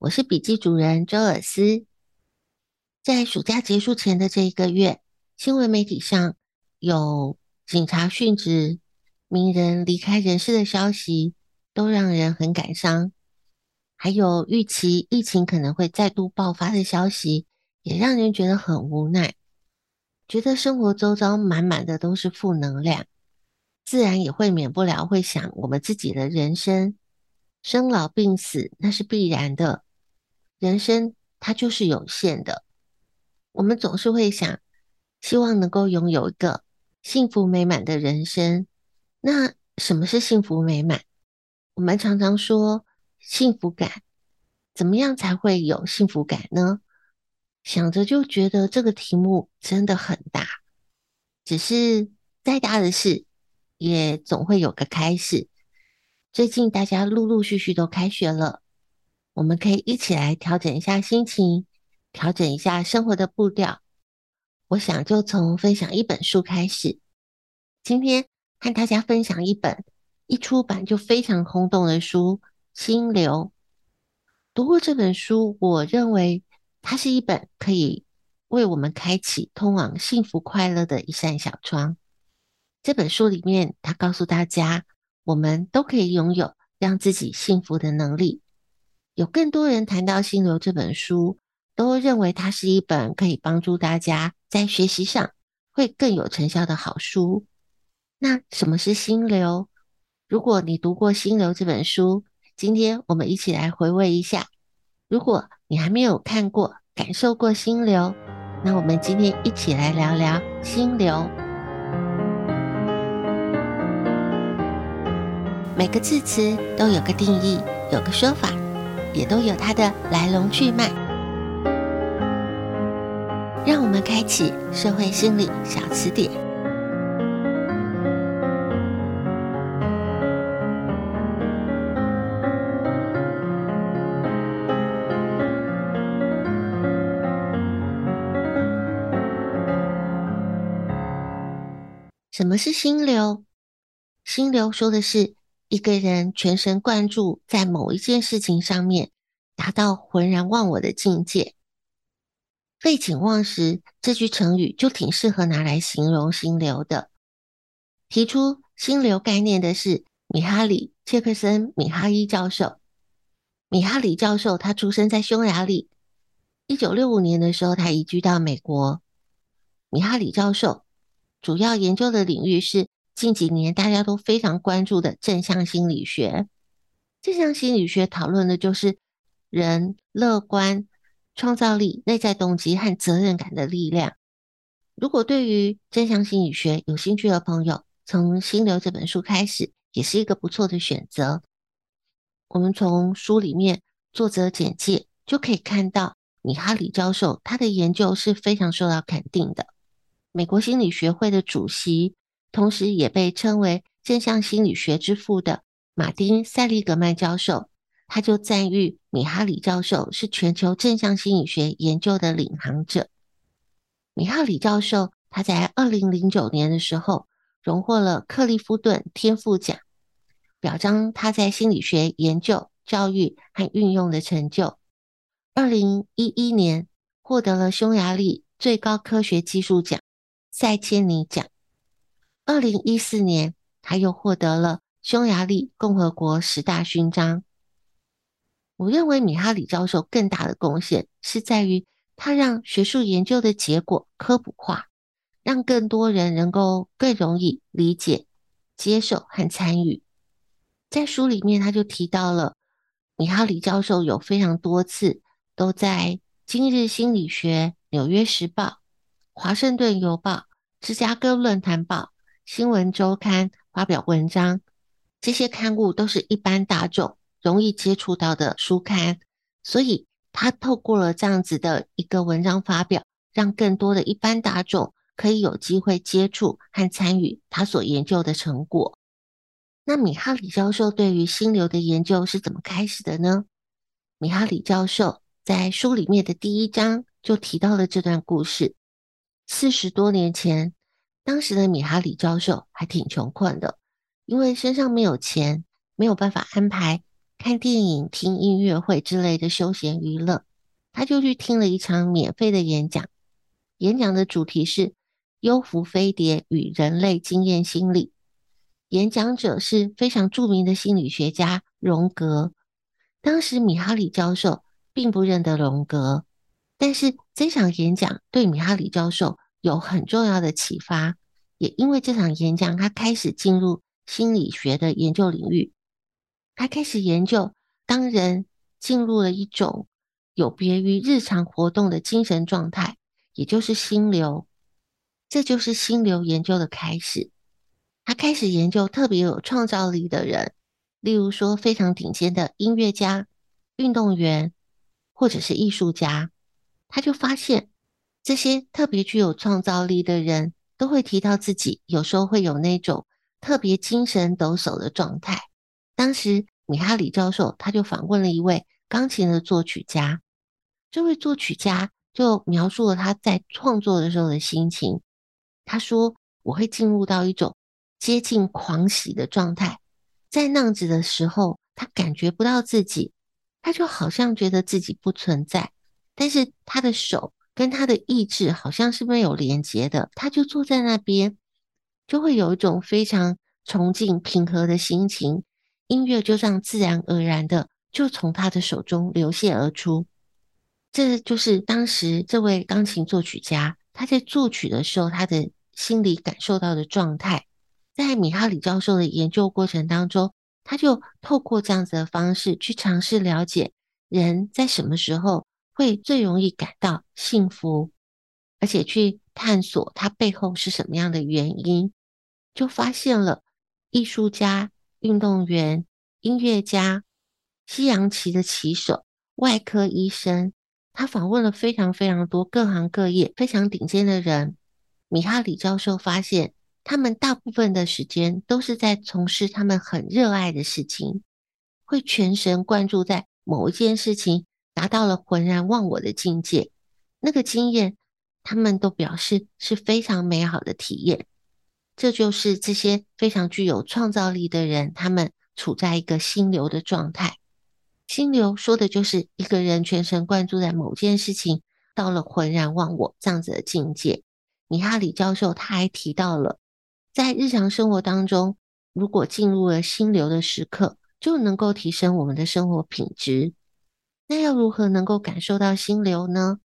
我是笔记主人周尔斯。在暑假结束前的这一个月，新闻媒体上有警察殉职、名人离开人世的消息，都让人很感伤。还有预期疫情可能会再度爆发的消息，也让人觉得很无奈，觉得生活周遭满满的都是负能量。自然也会免不了会想，我们自己的人生，生老病死那是必然的，人生它就是有限的。我们总是会想，希望能够拥有一个幸福美满的人生。那什么是幸福美满？我们常常说幸福感，怎么样才会有幸福感呢？想着就觉得这个题目真的很大，只是再大的事。也总会有个开始。最近大家陆陆续续都开学了，我们可以一起来调整一下心情，调整一下生活的步调。我想就从分享一本书开始。今天和大家分享一本一出版就非常轰动的书《心流》。读过这本书，我认为它是一本可以为我们开启通往幸福快乐的一扇小窗。这本书里面，他告诉大家，我们都可以拥有让自己幸福的能力。有更多人谈到《心流》这本书，都认为它是一本可以帮助大家在学习上会更有成效的好书。那什么是心流？如果你读过《心流》这本书，今天我们一起来回味一下。如果你还没有看过、感受过心流，那我们今天一起来聊聊心流。每个字词都有个定义，有个说法，也都有它的来龙去脉。让我们开启社会心理小词典。什么是心流？心流说的是。一个人全神贯注在某一件事情上面，达到浑然忘我的境界。废寝忘食这句成语就挺适合拿来形容心流的。提出心流概念的是米哈里·切克森米哈伊教授。米哈里教授他出生在匈牙利，一九六五年的时候他移居到美国。米哈里教授主要研究的领域是。近几年大家都非常关注的正向心理学，正向心理学讨论的就是人乐观、创造力、内在动机和责任感的力量。如果对于正向心理学有兴趣的朋友，从《心流》这本书开始也是一个不错的选择。我们从书里面作者简介就可以看到，米哈里教授他的研究是非常受到肯定的。美国心理学会的主席。同时也被称为正向心理学之父的马丁·塞利格曼教授，他就赞誉米哈里教授是全球正向心理学研究的领航者。米哈里教授他在二零零九年的时候荣获了克利夫顿天赋奖，表彰他在心理学研究、教育和运用的成就。二零一一年获得了匈牙利最高科学技术奖塞切尼奖。二零一四年，他又获得了匈牙利共和国十大勋章。我认为米哈里教授更大的贡献是在于他让学术研究的结果科普化，让更多人能够更容易理解、接受和参与。在书里面，他就提到了米哈里教授有非常多次都在《今日心理学》、《纽约时报》、《华盛顿邮报》、《芝加哥论坛报》、《新闻周刊》发表文章。这些刊物都是一般大众容易接触到的书刊，所以他透过了这样子的一个文章发表，让更多的一般大众可以有机会接触和参与他所研究的成果。那米哈里教授对于心流的研究是怎么开始的呢？米哈里教授在书里面的第一章就提到了这段故事。四十多年前，当时的米哈里教授还挺穷困的，因为身上没有钱，没有办法安排看电影、听音乐会之类的休闲娱乐，他就去听了一场免费的演讲。演讲的主题是“幽浮飞碟与人类经验心理”。演讲者是非常著名的心理学家荣格。当时米哈里教授并不认得荣格，但是这场演讲对米哈里教授有很重要的启发。也因为这场演讲，他开始进入心理学的研究领域。他开始研究，当人进入了一种有别于日常活动的精神状态，也就是心流。这就是心流研究的开始。他开始研究特别有创造力的人。例如说，非常顶尖的音乐家、运动员，或者是艺术家，他就发现这些特别具有创造力的人都会提到自己有时候会有那种特别精神抖擞的状态。当时米哈里教授他就访问了一位钢琴的作曲家，这位作曲家就描述了他在创作的时候的心情。他说：“我会进入到一种接近狂喜的状态。”在那样子的时候，他感觉不到自己，他就好像觉得自己不存在。但是他的手跟他的意志好像是没有连接的，他就坐在那边，就会有一种非常崇敬、平和的心情。音乐就这样自然而然的就从他的手中流泻而出。这就是当时这位钢琴作曲家他在作曲的时候，他的心里感受到的状态。在米哈里教授的研究过程当中，他就透过这样子的方式去尝试了解人在什么时候会最容易感到幸福，而且去探索它背后是什么样的原因，就发现了艺术家、运动员、音乐家、西洋棋的棋手、外科医生，他访问了非常非常多各行各业非常顶尖的人。米哈里教授发现。他们大部分的时间都是在从事他们很热爱的事情，会全神贯注在某一件事情，达到了浑然忘我的境界。那个经验，他们都表示是非常美好的体验。这就是这些非常具有创造力的人，他们处在一个心流的状态。心流说的就是一个人全神贯注在某件事情，到了浑然忘我这样子的境界。米哈里教授他还提到了。在日常生活当中，如果进入了心流的时刻，就能够提升我们的生活品质。那要如何能够感受到心流呢？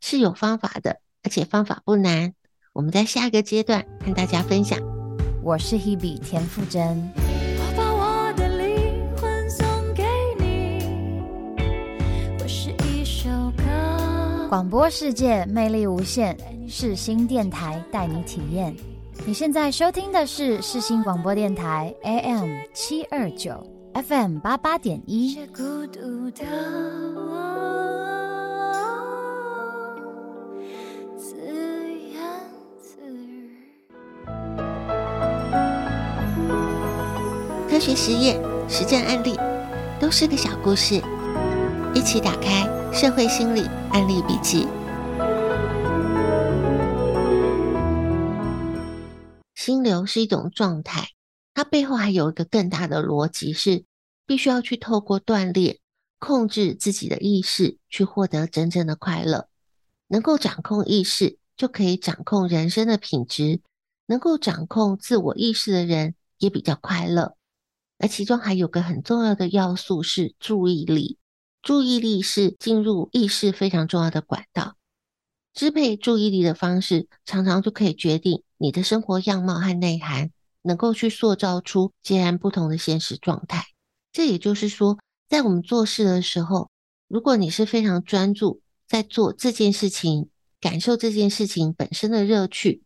是有方法的，而且方法不难。我们在下一个阶段跟大家分享。我是 Hebe 田馥甄。我把我的灵魂送给你。我是一首歌。广播世界魅力无限，世新电台带你体验。你现在收听的是世新广播电台 AM 七二九 FM 八八点一。孤独的我，自言自语。科学实验、实战案例都是个小故事，一起打开社会心理案例笔记。心流是一种状态，它背后还有一个更大的逻辑，是必须要去透过锻炼，控制自己的意识，去获得真正的快乐。能够掌控意识，就可以掌控人生的品质。能够掌控自我意识的人，也比较快乐。而其中还有个很重要的要素是注意力。注意力是进入意识非常重要的管道。支配注意力的方式，常常就可以决定你的生活样貌和内涵，能够去塑造出截然不同的现实状态。这也就是说，在我们做事的时候，如果你是非常专注在做这件事情，感受这件事情本身的乐趣，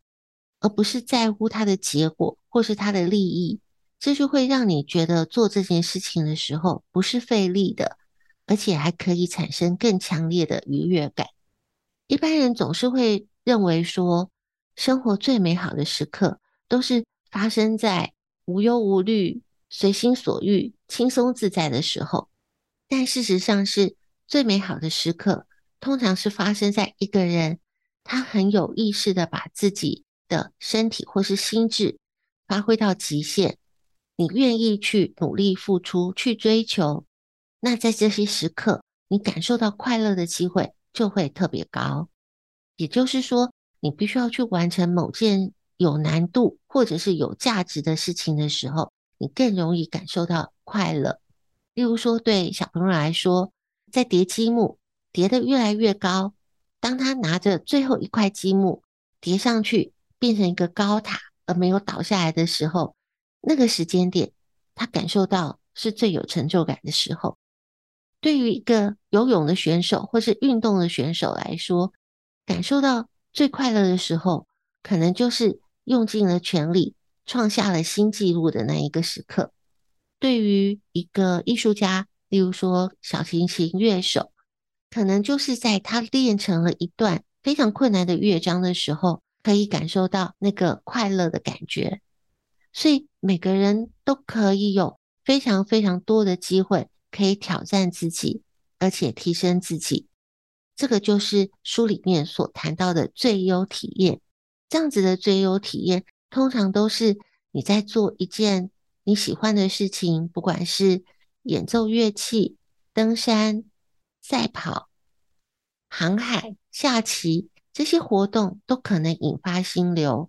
而不是在乎它的结果或是它的利益，这就会让你觉得做这件事情的时候不是费力的，而且还可以产生更强烈的愉悦感。一般人总是会认为说，生活最美好的时刻都是发生在无忧无虑、随心所欲、轻松自在的时候。但事实上，是最美好的时刻，通常是发生在一个人他很有意识的把自己的身体或是心智发挥到极限，你愿意去努力付出、去追求，那在这些时刻，你感受到快乐的机会。就会特别高，也就是说，你必须要去完成某件有难度或者是有价值的事情的时候，你更容易感受到快乐。例如说，对小朋友来说，在叠积木叠得越来越高，当他拿着最后一块积木叠上去，变成一个高塔而没有倒下来的时候，那个时间点，他感受到是最有成就感的时候。对于一个游泳的选手或是运动的选手来说，感受到最快乐的时候，可能就是用尽了全力，创下了新纪录的那一个时刻。对于一个艺术家，例如说小提琴乐手，可能就是在他练成了一段非常困难的乐章的时候，可以感受到那个快乐的感觉。所以每个人都可以有非常非常多的机会。可以挑战自己，而且提升自己，这个就是书里面所谈到的最优体验。这样子的最优体验，通常都是你在做一件你喜欢的事情，不管是演奏乐器、登山、赛跑、航海、下棋，这些活动都可能引发心流。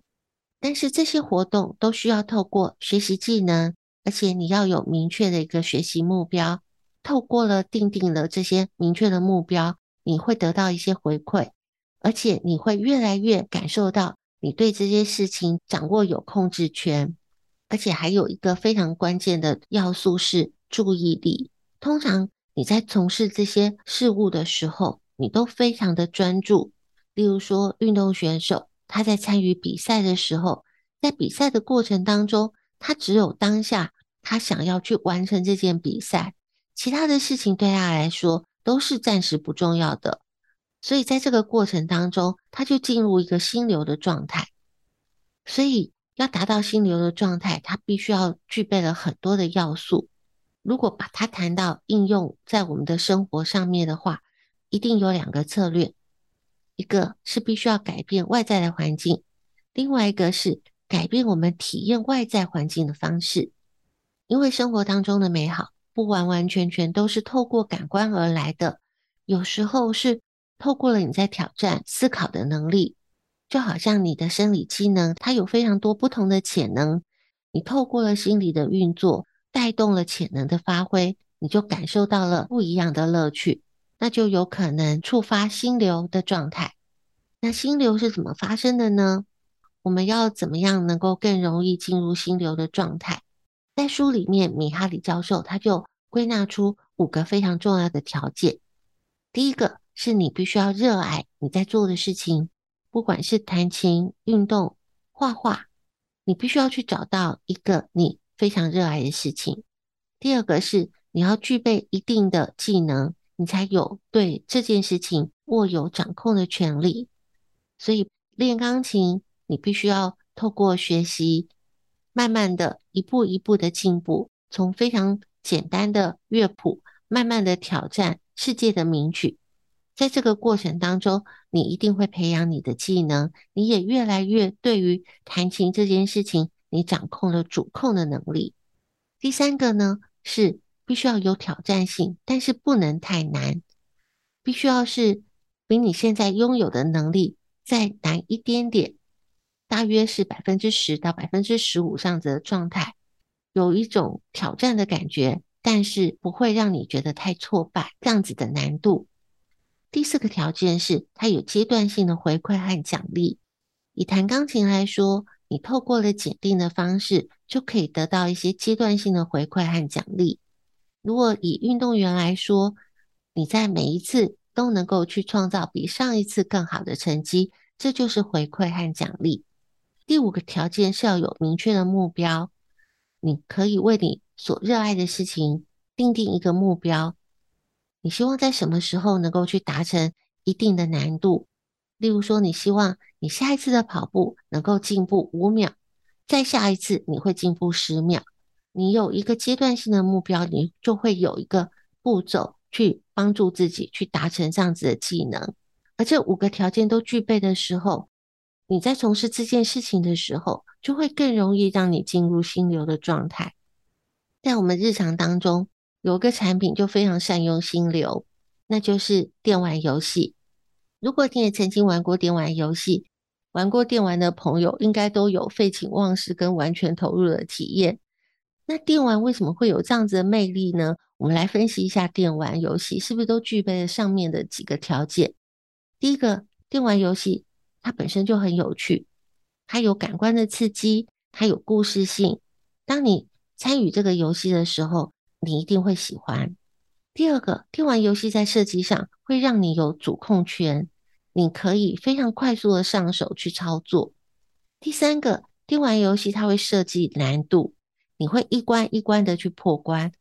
但是这些活动都需要透过学习技能，而且你要有明确的一个学习目标。透过了订定了这些明确的目标，你会得到一些回馈，而且你会越来越感受到你对这些事情掌握有控制权，而且还有一个非常关键的要素是注意力。通常你在从事这些事物的时候，你都非常的专注。例如说，运动选手他在参与比赛的时候，在比赛的过程当中，他只有当下他想要去完成这件比赛。其他的事情对他来说都是暂时不重要的，所以在这个过程当中，他就进入一个心流的状态。所以要达到心流的状态，他必须要具备了很多的要素。如果把它谈到应用在我们的生活上面的话，一定有两个策略：一个是必须要改变外在的环境，另外一个是改变我们体验外在环境的方式。因为生活当中的美好，不完完全全都是透过感官而来的，有时候是透过了你在挑战思考的能力，就好像你的生理机能，它有非常多不同的潜能，你透过了心理的运作，带动了潜能的发挥，你就感受到了不一样的乐趣，那就有可能触发心流的状态。那心流是怎么发生的呢？我们要怎么样能够更容易进入心流的状态？在书里面，米哈里教授他就归纳出五个非常重要的条件。第一个是你必须要热爱你在做的事情，不管是弹琴、运动、画画，你必须要去找到一个你非常热爱的事情。第二个是你要具备一定的技能，你才有对这件事情握有掌控的权利。所以练钢琴，你必须要透过学习。慢慢的一步一步的进步，从非常简单的乐谱，慢慢的挑战世界的名曲，在这个过程当中，你一定会培养你的技能，你也越来越对于弹琴这件事情，你掌控了主控的能力。第三个呢，是必须要有挑战性，但是不能太难，必须要是比你现在拥有的能力再难一点点，大约是百分之十到百分之十五这样子的状态，有一种挑战的感觉，但是不会让你觉得太挫败，这样子的难度。第四个条件是，它有阶段性的回馈和奖励。以弹钢琴来说，你透过了检定的方式，就可以得到一些阶段性的回馈和奖励。如果以运动员来说，你在每一次都能够去创造比上一次更好的成绩，这就是回馈和奖励。第五个条件是要有明确的目标，你可以为你所热爱的事情定定一个目标。你希望在什么时候能够去达成一定的难度？例如说，你希望你下一次的跑步能够进步五秒，再下一次你会进步十秒。你有一个阶段性的目标，你就会有一个步骤去帮助自己去达成这样子的技能。而这五个条件都具备的时候，你在从事这件事情的时候，就会更容易让你进入心流的状态。在我们日常当中，有个产品就非常善用心流，那就是电玩游戏。如果你也曾经玩过电玩游戏，玩过电玩的朋友应该都有废寝忘食跟完全投入的体验。那电玩为什么会有这样子的魅力呢？我们来分析一下电玩游戏是不是都具备了上面的几个条件。第一个，电玩游戏它本身就很有趣，它有感官的刺激，它有故事性。当你参与这个游戏的时候，你一定会喜欢。第二个，电玩游戏在设计上会让你有主控权，你可以非常快速的上手去操作。第三个，电玩游戏它会设计难度，你会一关一关的去破关，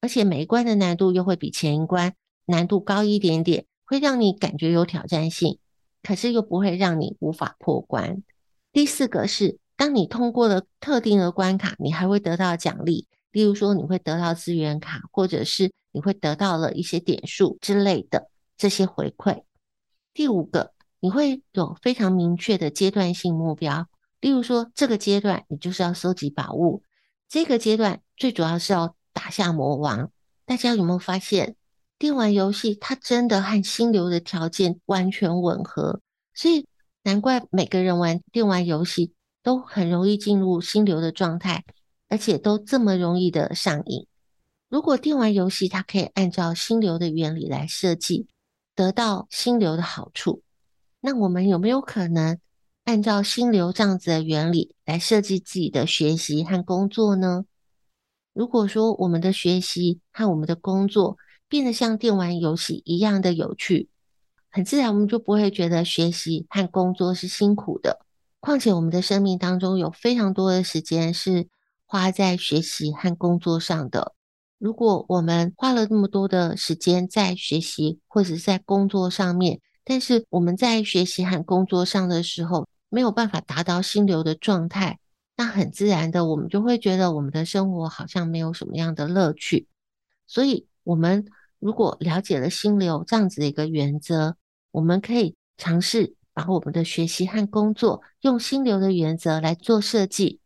而且每一关的难度又会比前一关难度高一点点，会让你感觉有挑战性，可是又不会让你无法破关。第四个是，当你通过了特定的关卡，你还会得到奖励。例如说，你会得到资源卡，或者是你会得到了一些点数之类的这些回馈。第五个，你会有非常明确的阶段性目标。例如说，这个阶段你就是要收集宝物，这个阶段最主要是要打下魔王。大家有没有发现，电玩游戏它真的和心流的条件完全吻合？所以难怪每个人玩电玩游戏都很容易进入心流的状态。而且都这么容易的上瘾。如果电玩游戏它可以按照心流的原理来设计，得到心流的好处，那我们有没有可能按照心流这样子的原理来设计自己的学习和工作呢？如果说我们的学习和我们的工作变得像电玩游戏一样的有趣，很自然我们就不会觉得学习和工作是辛苦的。况且我们的生命当中有非常多的时间是。花在学习和工作上的，如果我们花了那么多的时间在学习或者是在工作上面，但是我们在学习和工作上的时候没有办法达到心流的状态，那很自然的，我们就会觉得我们的生活好像没有什么样的乐趣。所以，我们如果了解了心流这样子的一个原则，我们可以尝试把我们的学习和工作用心流的原则来做设计。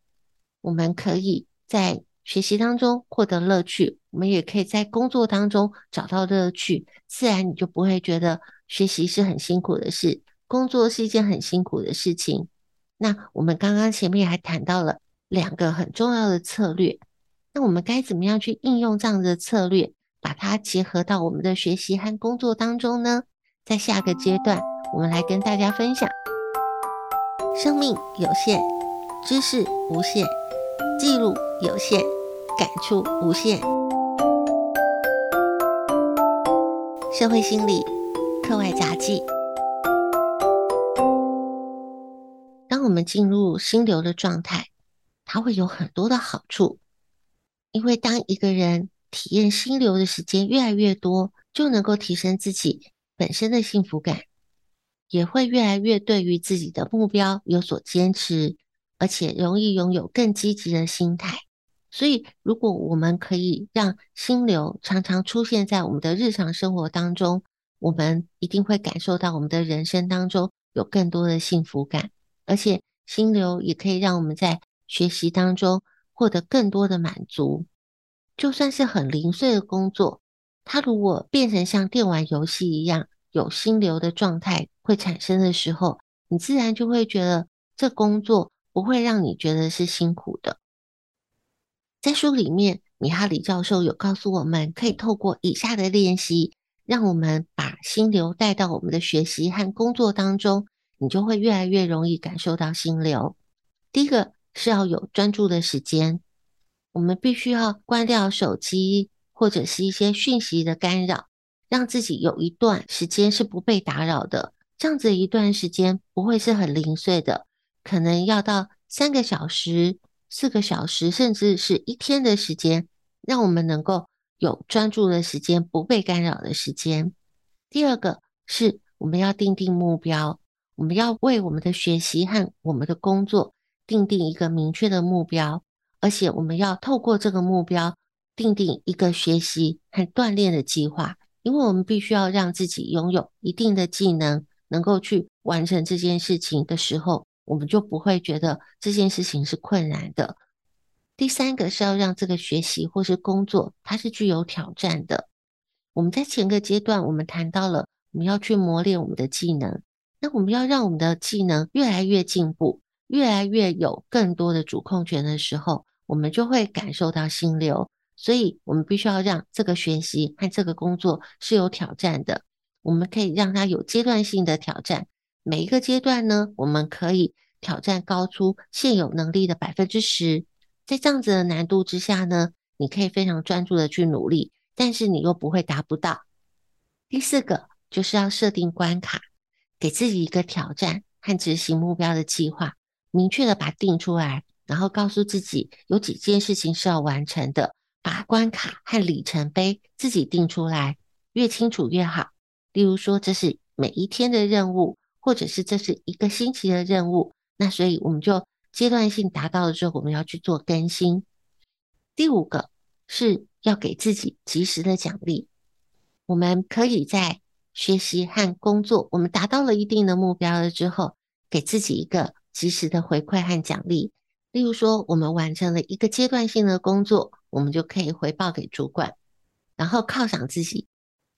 我们可以在学习当中获得乐趣，我们也可以在工作当中找到乐趣，自然你就不会觉得学习是很辛苦的事，工作是一件很辛苦的事情。那我们刚刚前面还谈到了两个很重要的策略，那我们该怎么样去应用这样的策略，把它结合到我们的学习和工作当中呢？在下个阶段，我们来跟大家分享：生命有限，知识无限。记录有限，感触无限。社会心理课外杂记。当我们进入心流的状态，它会有很多的好处。因为当一个人体验心流的时间越来越多，就能够提升自己本身的幸福感，也会越来越对于自己的目标有所坚持。而且容易拥有更积极的心态，所以如果我们可以让心流常常出现在我们的日常生活当中，我们一定会感受到我们的人生当中有更多的幸福感，而且心流也可以让我们在学习当中获得更多的满足。就算是很零碎的工作，它如果变成像电玩游戏一样有心流的状态会产生的时候，你自然就会觉得这工作不会让你觉得是辛苦的。在书里面，米哈里教授有告诉我们，可以透过以下的练习。让我们把心流带到我们的学习和工作当中，你就会越来越容易感受到心流。第一个是要有专注的时间，我们必须要关掉手机或者是一些讯息的干扰，让自己有一段时间是不被打扰的。这样子一段时间不会是很零碎的，可能要到三个小时、四个小时，甚至是一天的时间，让我们能够。有专注的时间，不被干扰的时间。第二个是我们要定定目标，我们要为我们的学习和我们的工作定定一个明确的目标，而且我们要透过这个目标定定一个学习和锻炼的计划，因为我们必须要让自己拥有一定的技能，能够去完成这件事情的时候，我们就不会觉得这件事情是困难的。第三个是要让这个学习或是工作，它是具有挑战的。我们在前个阶段，我们谈到了我们要去磨练我们的技能，那我们要让我们的技能越来越进步，越来越有更多的主控权的时候，我们就会感受到心流。所以，我们必须要让这个学习和这个工作是有挑战的。我们可以让它有阶段性的挑战，每一个阶段呢，我们可以挑战高出现有能力的百分之十。在这样子的难度之下呢，你可以非常专注的去努力，但是你又不会达不到。第四个就是要设定关卡，给自己一个挑战和执行目标的计划，明确的把它定出来，然后告诉自己有几件事情是要完成的，把关卡和里程碑自己定出来，越清楚越好。例如说，这是每一天的任务，或者是这是一个星期的任务，那所以我们就。阶段性达到了之后，我们要去做更新。第五个是要给自己及时的奖励。我们可以在学习和工作，我们达到了一定的目标了之后，给自己一个及时的回馈和奖励。例如说，我们完成了一个阶段性的工作，我们就可以回报给主管，然后犒赏自己，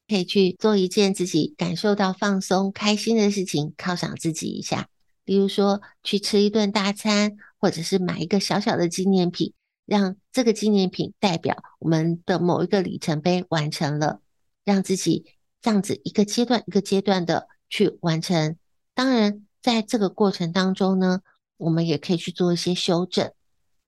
可以去做一件自己感受到放松、开心的事情，犒赏自己一下。比如说，去吃一顿大餐，或者是买一个小小的纪念品，让这个纪念品代表我们的某一个里程碑完成了，让自己这样子一个阶段一个阶段的去完成。当然，在这个过程当中呢，我们也可以去做一些修正。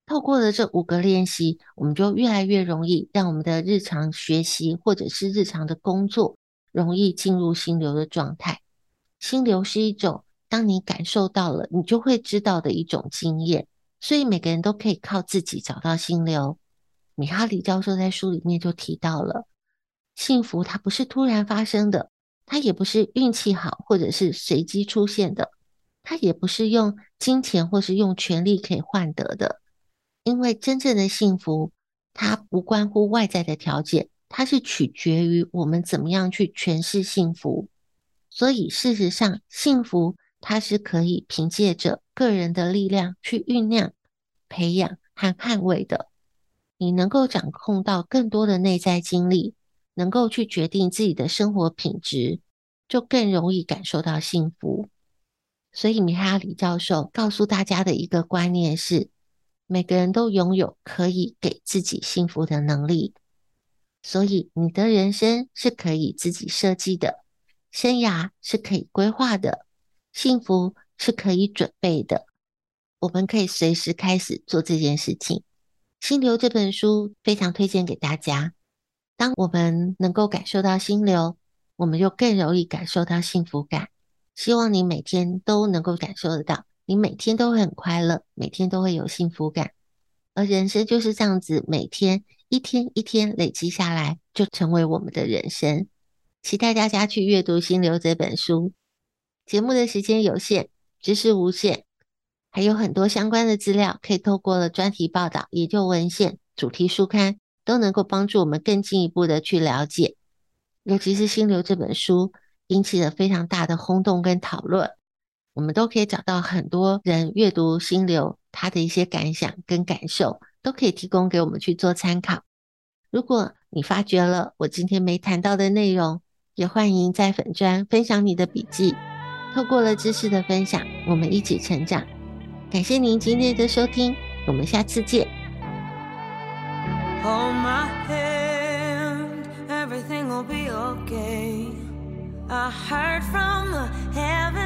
透过了这五个练习，我们就越来越容易让我们的日常学习或者是日常的工作容易进入心流的状态。心流是一种。当你感受到了，你就会知道的一种经验，所以每个人都可以靠自己找到心流。米哈里教授在书里面就提到了，幸福它不是突然发生的，它也不是运气好或者是随机出现的，它也不是用金钱或是用权力可以换得的，因为真正的幸福，它不关乎外在的条件，它是取决于我们怎么样去诠释幸福。所以事实上，幸福。它是可以凭借着个人的力量去酝酿、培养和捍卫的。你能够掌控到更多的内在经历，能够去决定自己的生活品质，就更容易感受到幸福。所以，米哈里教授告诉大家的一个观念是：每个人都拥有可以给自己幸福的能力。所以，你的人生是可以自己设计的，生涯是可以规划的。幸福是可以准备的，我们可以随时开始做这件事情。《心流》这本书非常推荐给大家。当我们能够感受到心流，我们就更容易感受到幸福感。希望你每天都能够感受得到，你每天都会很快乐，每天都会有幸福感。而人生就是这样子，每天一天一天累积下来，就成为我们的人生。期待大家去阅读《心流》这本书。节目的时间有限，知识无限，还有很多相关的资料可以透过了专题报道、研究文献、主题书刊，都能够帮助我们更进一步的去了解。尤其是《心流》这本书，引起了非常大的轰动跟讨论。我们都可以找到很多人阅读心流，他的一些感想跟感受，都可以提供给我们去做参考。如果你发觉了我今天没谈到的内容，也欢迎在粉专分享你的笔记。透过了知识的分享，我们一起成长。感谢您今天的收听，我们下次见。Hold my hand, everything will be ok a heard from the heaven.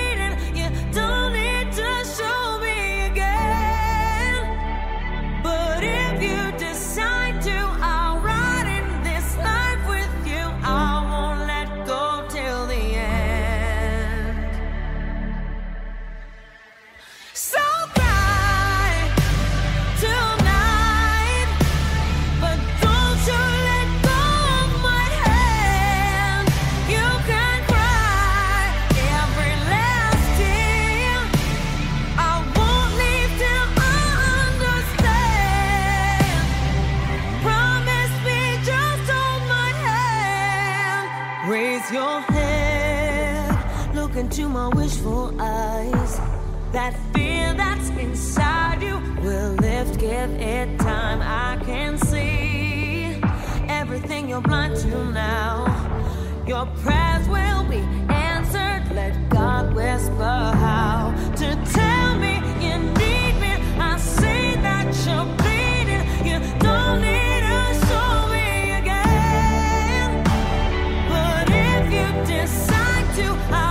Into my wishful eyes. That fear that's inside you will lift, give it time. I can see everything you're blind to now. Your prayers will be answered. Let God whisper how to tell me you need me. I see that you're bleeding. You don't need to show me again. But if you decide to, I'll